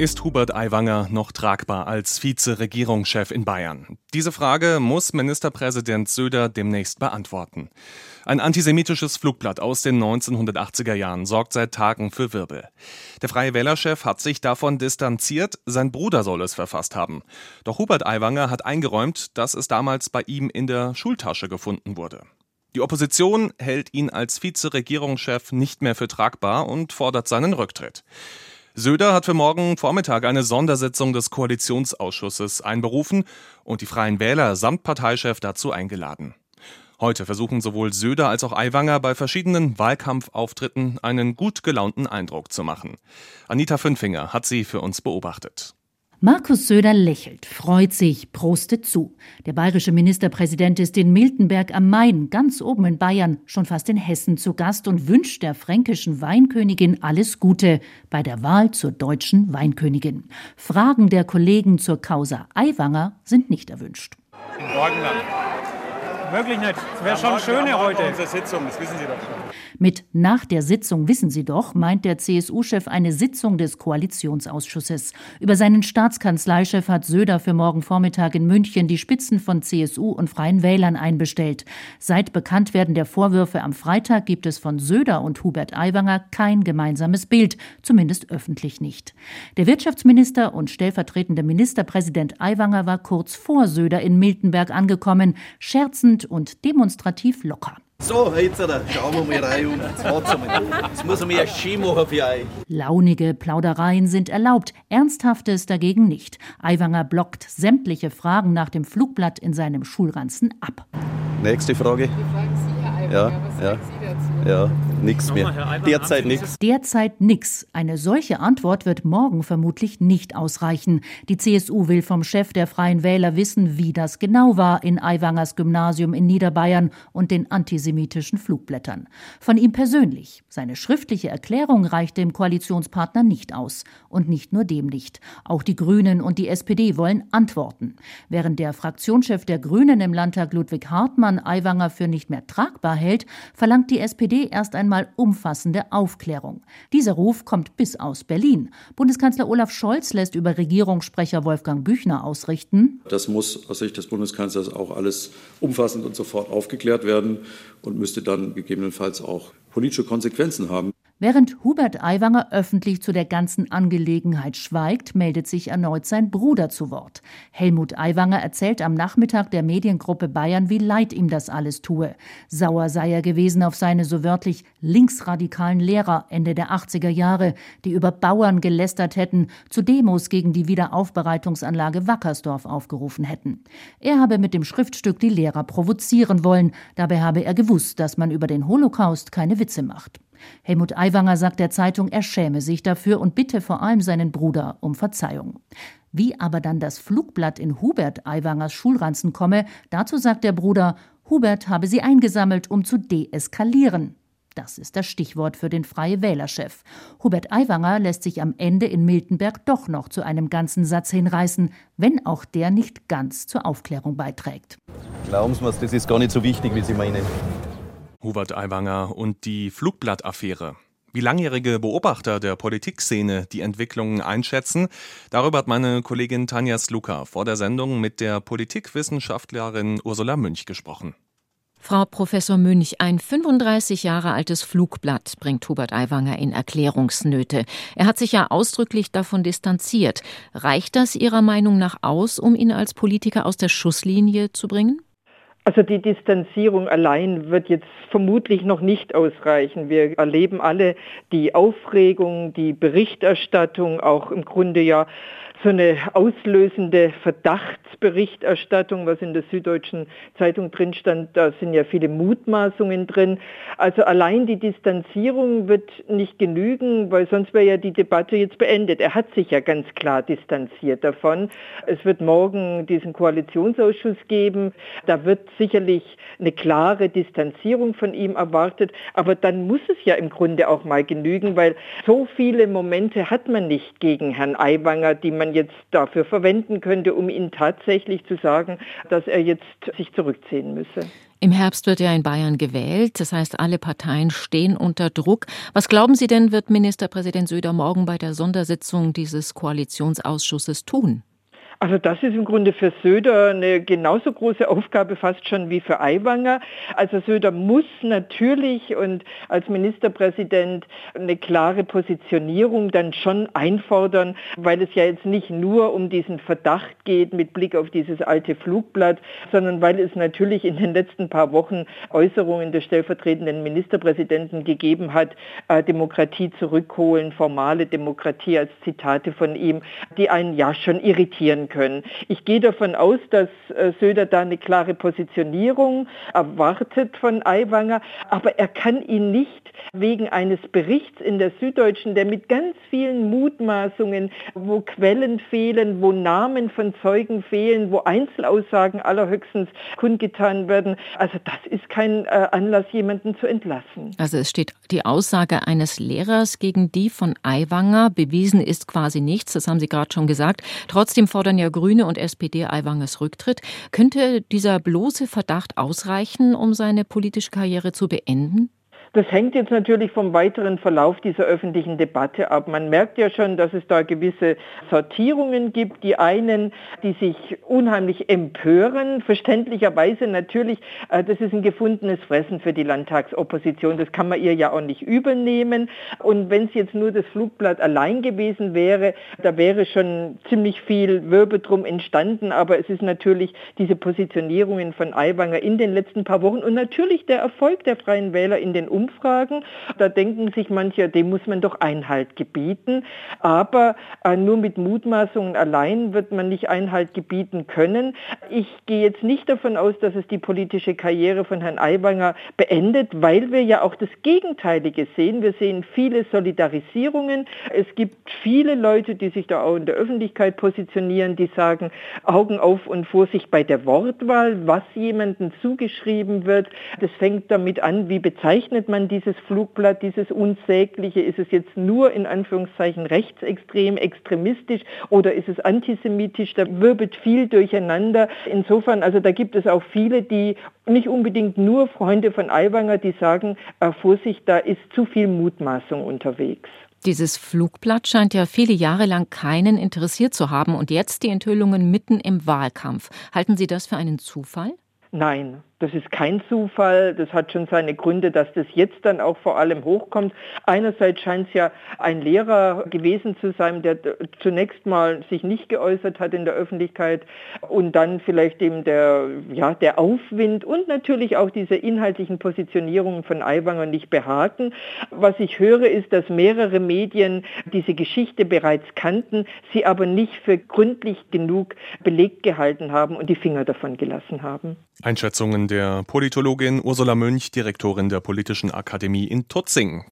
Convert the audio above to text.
Ist Hubert Aiwanger noch tragbar als Vize-Regierungschef in Bayern? Diese Frage muss Ministerpräsident Söder demnächst beantworten. Ein antisemitisches Flugblatt aus den 1980er Jahren sorgt seit Tagen für Wirbel. Der Freie Wählerchef hat sich davon distanziert, sein Bruder soll es verfasst haben. Doch Hubert Aiwanger hat eingeräumt, dass es damals bei ihm in der Schultasche gefunden wurde. Die Opposition hält ihn als Vize-Regierungschef nicht mehr für tragbar und fordert seinen Rücktritt. Söder hat für morgen Vormittag eine Sondersitzung des Koalitionsausschusses einberufen und die Freien Wähler samt Parteichef dazu eingeladen. Heute versuchen sowohl Söder als auch Aiwanger bei verschiedenen Wahlkampfauftritten einen gut gelaunten Eindruck zu machen. Anita Fünfinger hat sie für uns beobachtet. Markus Söder lächelt, freut sich, prostet zu. Der bayerische Ministerpräsident ist in Miltenberg am Main, ganz oben in Bayern, schon fast in Hessen zu Gast und wünscht der fränkischen Weinkönigin alles Gute bei der Wahl zur deutschen Weinkönigin. Fragen der Kollegen zur Causa Aiwanger sind nicht erwünscht. Morgenland. Wirklich nicht. Es wäre schon schöner heute. Unsere Sitzung, das wissen Sie doch schon. Mit nach der Sitzung wissen Sie doch, meint der CSU-Chef eine Sitzung des Koalitionsausschusses. Über seinen Staatskanzleichef hat Söder für morgen Vormittag in München die Spitzen von CSU und Freien Wählern einbestellt. Seit Bekanntwerden der Vorwürfe am Freitag gibt es von Söder und Hubert Aiwanger kein gemeinsames Bild, zumindest öffentlich nicht. Der Wirtschaftsminister und stellvertretende Ministerpräsident Aiwanger war kurz vor Söder in Miltenberg angekommen, scherzend entspannt und demonstrativ locker. So, jetzt schauen wir mal rein und jetzt wir. Jetzt muss mir ein Ski machen für euch. Launige Plaudereien sind erlaubt, Ernsthaftes dagegen nicht. Aiwanger blockt sämtliche Fragen nach dem Flugblatt in seinem Schulranzen ab. Nächste Frage. Die fragen Sie, Herr Aiwanger, ja, was ja. sagen Sie dazu? Ja, nichts mehr. Derzeit nichts. Derzeit nix. Eine solche Antwort wird morgen vermutlich nicht ausreichen. Die CSU will vom Chef der Freien Wähler wissen, wie das genau war in Aiwangers Gymnasium in Niederbayern und den antisemitischen Flugblättern. Von ihm persönlich. Seine schriftliche Erklärung reicht dem Koalitionspartner nicht aus. Und nicht nur dem nicht. Auch die Grünen und die SPD wollen Antworten. Während der Fraktionschef der Grünen im Landtag Ludwig Hartmann Aiwanger für nicht mehr tragbar hält, verlangt die SPD SPD erst einmal umfassende Aufklärung. Dieser Ruf kommt bis aus Berlin. Bundeskanzler Olaf Scholz lässt über Regierungssprecher Wolfgang Büchner ausrichten. Das muss aus Sicht des Bundeskanzlers auch alles umfassend und sofort aufgeklärt werden und müsste dann gegebenenfalls auch politische Konsequenzen haben. Während Hubert Aiwanger öffentlich zu der ganzen Angelegenheit schweigt, meldet sich erneut sein Bruder zu Wort. Helmut Aiwanger erzählt am Nachmittag der Mediengruppe Bayern, wie leid ihm das alles tue. Sauer sei er gewesen auf seine so wörtlich linksradikalen Lehrer Ende der 80er Jahre, die über Bauern gelästert hätten, zu Demos gegen die Wiederaufbereitungsanlage Wackersdorf aufgerufen hätten. Er habe mit dem Schriftstück die Lehrer provozieren wollen, dabei habe er gewusst, dass man über den Holocaust keine Witze macht. Helmut Aiwanger sagt der Zeitung, er schäme sich dafür und bitte vor allem seinen Bruder um Verzeihung. Wie aber dann das Flugblatt in Hubert Aiwangers Schulranzen komme, dazu sagt der Bruder, Hubert habe sie eingesammelt, um zu deeskalieren. Das ist das Stichwort für den Freie Wählerchef. Hubert Aiwanger lässt sich am Ende in Miltenberg doch noch zu einem ganzen Satz hinreißen, wenn auch der nicht ganz zur Aufklärung beiträgt. Glauben Sie mir, das ist gar nicht so wichtig, wie Sie meinen. Hubert Aiwanger und die Flugblattaffäre. Wie langjährige Beobachter der Politikszene die Entwicklungen einschätzen, darüber hat meine Kollegin Tanja Sluka vor der Sendung mit der Politikwissenschaftlerin Ursula Münch gesprochen. Frau Professor Münch, ein 35 Jahre altes Flugblatt bringt Hubert Aiwanger in Erklärungsnöte. Er hat sich ja ausdrücklich davon distanziert. Reicht das Ihrer Meinung nach aus, um ihn als Politiker aus der Schusslinie zu bringen? Also die Distanzierung allein wird jetzt vermutlich noch nicht ausreichen. Wir erleben alle die Aufregung, die Berichterstattung, auch im Grunde ja so eine auslösende Verdachtsberichterstattung, was in der Süddeutschen Zeitung drin stand, da sind ja viele Mutmaßungen drin. Also allein die Distanzierung wird nicht genügen, weil sonst wäre ja die Debatte jetzt beendet. Er hat sich ja ganz klar distanziert davon. Es wird morgen diesen Koalitionsausschuss geben. Da wird sicherlich eine klare Distanzierung von ihm erwartet. Aber dann muss es ja im Grunde auch mal genügen, weil so viele Momente hat man nicht gegen Herrn Aiwanger, die man man jetzt dafür verwenden könnte, um ihn tatsächlich zu sagen, dass er jetzt sich zurückziehen müsse. Im Herbst wird ja in Bayern gewählt, das heißt, alle Parteien stehen unter Druck. Was glauben Sie denn, wird Ministerpräsident Söder morgen bei der Sondersitzung dieses Koalitionsausschusses tun? Also das ist im Grunde für Söder eine genauso große Aufgabe fast schon wie für Aiwanger. Also Söder muss natürlich und als Ministerpräsident eine klare Positionierung dann schon einfordern, weil es ja jetzt nicht nur um diesen Verdacht geht mit Blick auf dieses alte Flugblatt, sondern weil es natürlich in den letzten paar Wochen Äußerungen des stellvertretenden Ministerpräsidenten gegeben hat, äh, Demokratie zurückholen, formale Demokratie als Zitate von ihm, die einen ja schon irritieren können. Ich gehe davon aus, dass äh, Söder da eine klare Positionierung erwartet von Aiwanger, aber er kann ihn nicht wegen eines Berichts in der Süddeutschen, der mit ganz vielen Mutmaßungen, wo Quellen fehlen, wo Namen von Zeugen fehlen, wo Einzelaussagen allerhöchstens kundgetan werden. Also das ist kein äh, Anlass, jemanden zu entlassen. Also es steht die Aussage eines Lehrers gegen die von Aiwanger. Bewiesen ist quasi nichts, das haben Sie gerade schon gesagt. Trotzdem fordern ja Grüne und SPD Aiwangers Rücktritt. Könnte dieser bloße Verdacht ausreichen, um seine politische Karriere zu beenden? Das hängt jetzt natürlich vom weiteren Verlauf dieser öffentlichen Debatte ab. Man merkt ja schon, dass es da gewisse Sortierungen gibt. Die einen, die sich unheimlich empören, verständlicherweise natürlich, äh, das ist ein gefundenes Fressen für die Landtagsopposition. Das kann man ihr ja auch nicht übernehmen. Und wenn es jetzt nur das Flugblatt allein gewesen wäre, da wäre schon ziemlich viel Wirbel drum entstanden. Aber es ist natürlich diese Positionierungen von Aiwanger in den letzten paar Wochen und natürlich der Erfolg der Freien Wähler in den Umfragen. Da denken sich manche, dem muss man doch Einhalt gebieten. Aber äh, nur mit Mutmaßungen allein wird man nicht Einhalt gebieten können. Ich gehe jetzt nicht davon aus, dass es die politische Karriere von Herrn Aiwanger beendet, weil wir ja auch das Gegenteilige sehen. Wir sehen viele Solidarisierungen. Es gibt viele Leute, die sich da auch in der Öffentlichkeit positionieren, die sagen, Augen auf und Vorsicht bei der Wortwahl, was jemandem zugeschrieben wird. Das fängt damit an, wie bezeichnet man dieses Flugblatt, dieses Unsägliche? Ist es jetzt nur in Anführungszeichen rechtsextrem, extremistisch oder ist es antisemitisch? Da wirbelt viel durcheinander. Insofern, also da gibt es auch viele, die nicht unbedingt nur Freunde von Aiwanger, die sagen, äh, Vorsicht, da ist zu viel Mutmaßung unterwegs. Dieses Flugblatt scheint ja viele Jahre lang keinen interessiert zu haben und jetzt die Enthüllungen mitten im Wahlkampf. Halten Sie das für einen Zufall? Nein, das ist kein Zufall. Das hat schon seine Gründe, dass das jetzt dann auch vor allem hochkommt. Einerseits scheint es ja ein Lehrer gewesen zu sein, der zunächst mal sich nicht geäußert hat in der Öffentlichkeit und dann vielleicht eben der, ja, der Aufwind und natürlich auch diese inhaltlichen Positionierungen von Aiwanger nicht behaken. Was ich höre, ist, dass mehrere Medien diese Geschichte bereits kannten, sie aber nicht für gründlich genug belegt gehalten haben und die Finger davon gelassen haben. Einschätzungen der Politologin Ursula Münch, Direktorin der Politischen Akademie in Tutzing.